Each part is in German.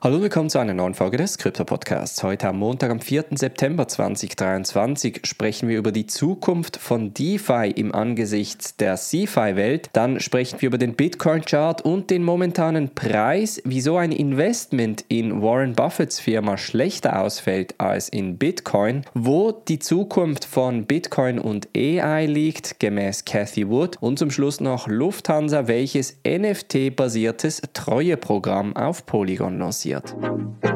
Hallo und willkommen zu einer neuen Folge des Krypto Podcasts. Heute am Montag, am 4. September 2023 sprechen wir über die Zukunft von DeFi im Angesicht der CeFi-Welt. Dann sprechen wir über den Bitcoin-Chart und den momentanen Preis, wieso ein Investment in Warren Buffetts Firma schlechter ausfällt als in Bitcoin, wo die Zukunft von Bitcoin und AI liegt, gemäß Cathy Wood und zum Schluss noch Lufthansa, welches NFT-basiertes Treueprogramm auf Polygon lanciert Sziat!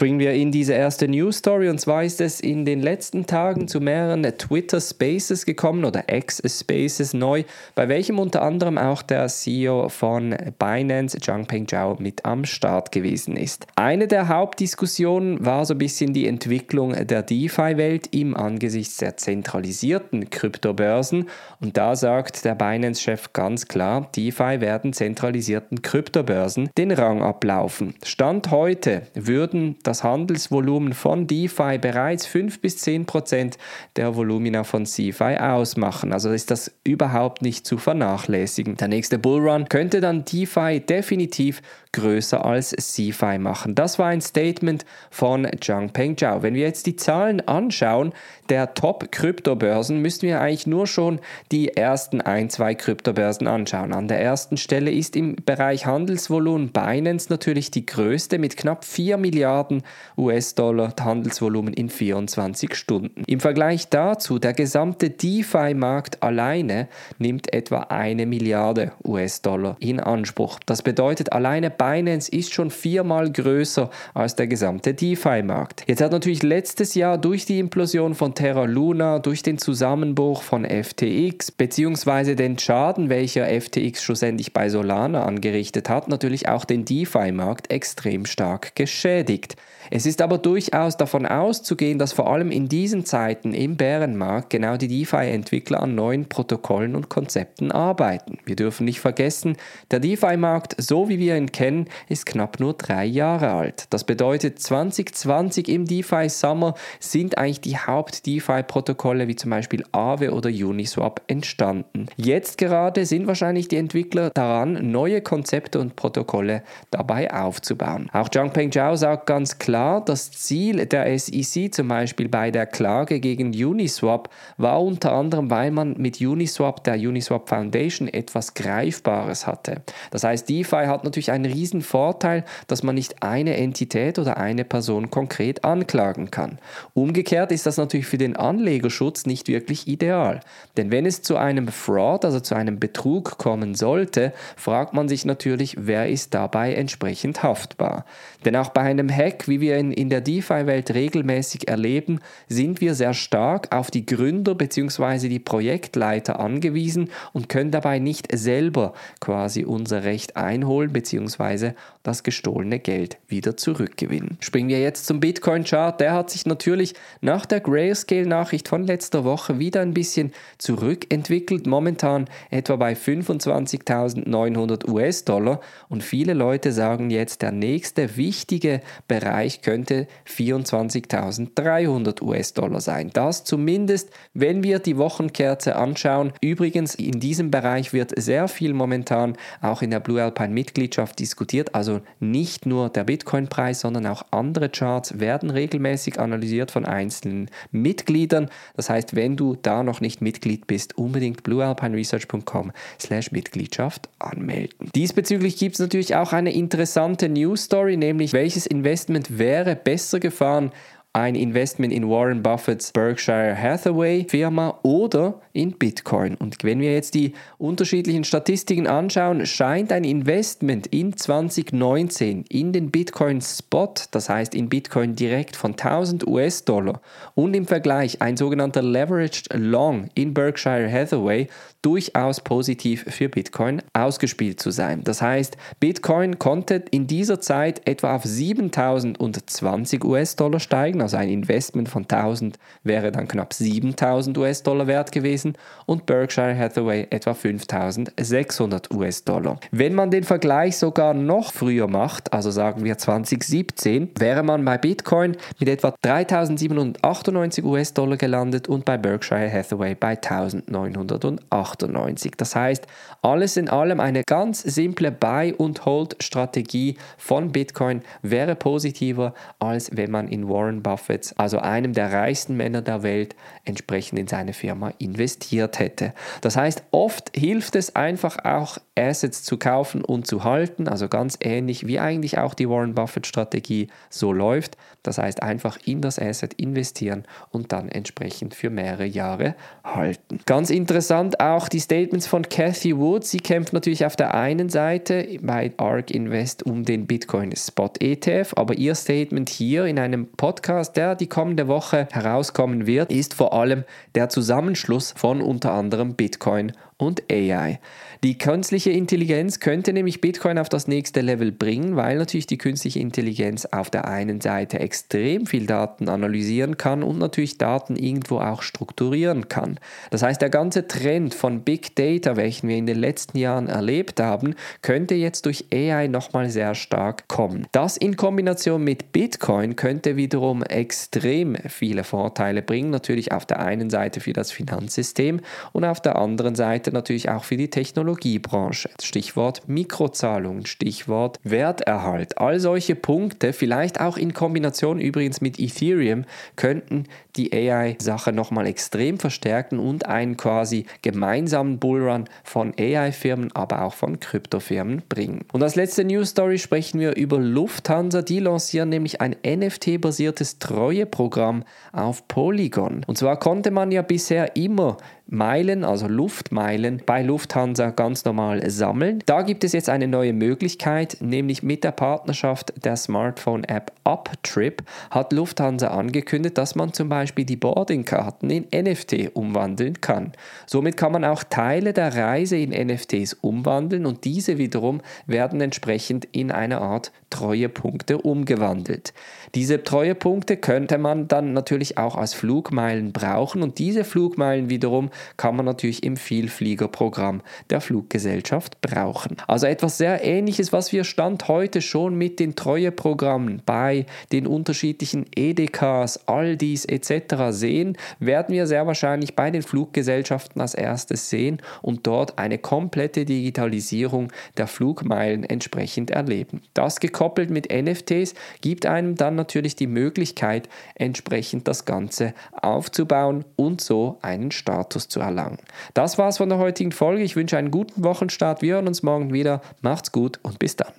Springen wir in diese erste News Story und zwar ist es in den letzten Tagen zu mehreren Twitter Spaces gekommen oder X Spaces neu, bei welchem unter anderem auch der CEO von Binance, Zhangpeng Zhao, mit am Start gewesen ist. Eine der Hauptdiskussionen war so ein bisschen die Entwicklung der DeFi-Welt im Angesichts der zentralisierten Kryptobörsen und da sagt der Binance-Chef ganz klar, DeFi werden zentralisierten Kryptobörsen den Rang ablaufen. Stand heute würden das Handelsvolumen von DeFi bereits 5 bis 10 Prozent der Volumina von CeFi ausmachen. Also ist das überhaupt nicht zu vernachlässigen. Der nächste Bullrun könnte dann DeFi definitiv größer als CeFi machen. Das war ein Statement von Zhangpeng Zhao. Wenn wir jetzt die Zahlen anschauen, der Top-Kryptobörsen, müssten wir eigentlich nur schon die ersten ein, zwei Kryptobörsen anschauen. An der ersten Stelle ist im Bereich Handelsvolumen Binance natürlich die größte mit knapp 4 Milliarden US-Dollar Handelsvolumen in 24 Stunden. Im Vergleich dazu, der gesamte DeFi-Markt alleine nimmt etwa eine Milliarde US-Dollar in Anspruch. Das bedeutet, alleine Binance ist schon viermal größer als der gesamte DeFi-Markt. Jetzt hat natürlich letztes Jahr durch die Implosion von Terra Luna, durch den Zusammenbruch von FTX bzw. den Schaden, welcher FTX schlussendlich bei Solana angerichtet hat, natürlich auch den DeFi-Markt extrem stark geschädigt. Es ist aber durchaus davon auszugehen, dass vor allem in diesen Zeiten im Bärenmarkt genau die DeFi-Entwickler an neuen Protokollen und Konzepten arbeiten. Wir dürfen nicht vergessen, der DeFi-Markt, so wie wir ihn kennen, ist knapp nur drei Jahre alt. Das bedeutet, 2020 im DeFi-Summer sind eigentlich die Haupt-DeFi-Protokolle wie zum Beispiel Aave oder Uniswap entstanden. Jetzt gerade sind wahrscheinlich die Entwickler daran, neue Konzepte und Protokolle dabei aufzubauen. Auch Zhangpeng Zhao sagt ganz klar, das Ziel der SEC zum Beispiel bei der Klage gegen Uniswap war unter anderem, weil man mit Uniswap, der Uniswap Foundation, etwas Greifbares hatte. Das heißt, DeFi hat natürlich einen riesen Vorteil, dass man nicht eine Entität oder eine Person konkret anklagen kann. Umgekehrt ist das natürlich für den Anlegerschutz nicht wirklich ideal. Denn wenn es zu einem Fraud, also zu einem Betrug kommen sollte, fragt man sich natürlich, wer ist dabei entsprechend haftbar. Denn auch bei einem Hack, wie wir in, in der DeFi-Welt regelmäßig erleben, sind wir sehr stark auf die Gründer bzw. die Projektleiter angewiesen und können dabei nicht selber quasi unser Recht einholen bzw. das gestohlene Geld wieder zurückgewinnen. Springen wir jetzt zum Bitcoin-Chart. Der hat sich natürlich nach der Grayscale-Nachricht von letzter Woche wieder ein bisschen zurückentwickelt. Momentan etwa bei 25.900 US-Dollar und viele Leute sagen jetzt, der nächste wichtige Bereich könnte 24.300 US-Dollar sein. Das zumindest, wenn wir die Wochenkerze anschauen. Übrigens, in diesem Bereich wird sehr viel momentan auch in der Blue Alpine Mitgliedschaft diskutiert. Also nicht nur der Bitcoin-Preis, sondern auch andere Charts werden regelmäßig analysiert von einzelnen Mitgliedern. Das heißt, wenn du da noch nicht Mitglied bist, unbedingt bluealpineresearch.com slash Mitgliedschaft anmelden. Diesbezüglich gibt es natürlich auch eine interessante News Story, nämlich welches Investment wäre wäre besser gefahren, ein Investment in Warren Buffetts Berkshire Hathaway Firma oder in Bitcoin. Und wenn wir jetzt die unterschiedlichen Statistiken anschauen, scheint ein Investment in 2019 in den Bitcoin Spot, das heißt in Bitcoin direkt von 1000 US-Dollar und im Vergleich ein sogenannter Leveraged Long in Berkshire Hathaway durchaus positiv für Bitcoin ausgespielt zu sein. Das heißt, Bitcoin konnte in dieser Zeit etwa auf 7020 US-Dollar steigen, also ein Investment von 1000 wäre dann knapp 7000 US-Dollar wert gewesen und Berkshire Hathaway etwa 5600 US-Dollar. Wenn man den Vergleich sogar noch früher macht, also sagen wir 2017, wäre man bei Bitcoin mit etwa 3798 US-Dollar gelandet und bei Berkshire Hathaway bei 1908 98. Das heißt, alles in allem eine ganz simple Buy- und Hold-Strategie von Bitcoin wäre positiver, als wenn man in Warren Buffett, also einem der reichsten Männer der Welt, entsprechend in seine Firma investiert hätte. Das heißt, oft hilft es einfach auch, Assets zu kaufen und zu halten, also ganz ähnlich wie eigentlich auch die Warren Buffett-Strategie so läuft. Das heißt, einfach in das Asset investieren und dann entsprechend für mehrere Jahre halten. Ganz interessant auch die Statements von Cathy Wood. Sie kämpft natürlich auf der einen Seite bei ARK Invest um den Bitcoin Spot ETF, aber ihr Statement hier in einem Podcast, der die kommende Woche herauskommen wird, ist vor allem der Zusammenschluss von unter anderem Bitcoin und AI. Die künstliche Intelligenz könnte nämlich Bitcoin auf das nächste Level bringen, weil natürlich die künstliche Intelligenz auf der einen Seite extrem viel Daten analysieren kann und natürlich Daten irgendwo auch strukturieren kann. Das heißt, der ganze Trend von Big Data, welchen wir in den letzten Jahren erlebt haben, könnte jetzt durch AI nochmal sehr stark kommen. Das in Kombination mit Bitcoin könnte wiederum extrem viele Vorteile bringen, natürlich auf der einen Seite für das Finanzsystem und auf der anderen Seite natürlich auch für die Technologie. Technologiebranche. Stichwort Mikrozahlungen, Stichwort Werterhalt. All solche Punkte, vielleicht auch in Kombination übrigens mit Ethereum, könnten die AI-Sache nochmal extrem verstärken und einen quasi gemeinsamen Bullrun von AI-Firmen, aber auch von Kryptofirmen bringen. Und als letzte News Story sprechen wir über Lufthansa. Die lancieren nämlich ein NFT-basiertes Treueprogramm auf Polygon. Und zwar konnte man ja bisher immer Meilen, also Luftmeilen, bei Lufthansa ganz normal sammeln. Da gibt es jetzt eine neue Möglichkeit, nämlich mit der Partnerschaft der Smartphone-App UpTrip hat Lufthansa angekündigt, dass man zum Beispiel die Boardingkarten in NFT umwandeln kann. Somit kann man auch Teile der Reise in NFTs umwandeln und diese wiederum werden entsprechend in eine Art Treuepunkte umgewandelt. Diese Treuepunkte könnte man dann natürlich auch als Flugmeilen brauchen und diese Flugmeilen wiederum kann man natürlich im Vielfliegerprogramm der Fluggesellschaft brauchen. Also etwas sehr ähnliches, was wir Stand heute schon mit den Treueprogrammen bei den unterschiedlichen EDKs, Aldis etc. sehen, werden wir sehr wahrscheinlich bei den Fluggesellschaften als erstes sehen und dort eine komplette Digitalisierung der Flugmeilen entsprechend erleben. Das gekoppelt mit NFTs gibt einem dann natürlich die Möglichkeit, entsprechend das Ganze aufzubauen und so einen Status zu erlangen. Das war's von der heutigen Folge. Ich wünsche einen guten Wochenstart. Wir hören uns morgen wieder. Macht's gut und bis dann.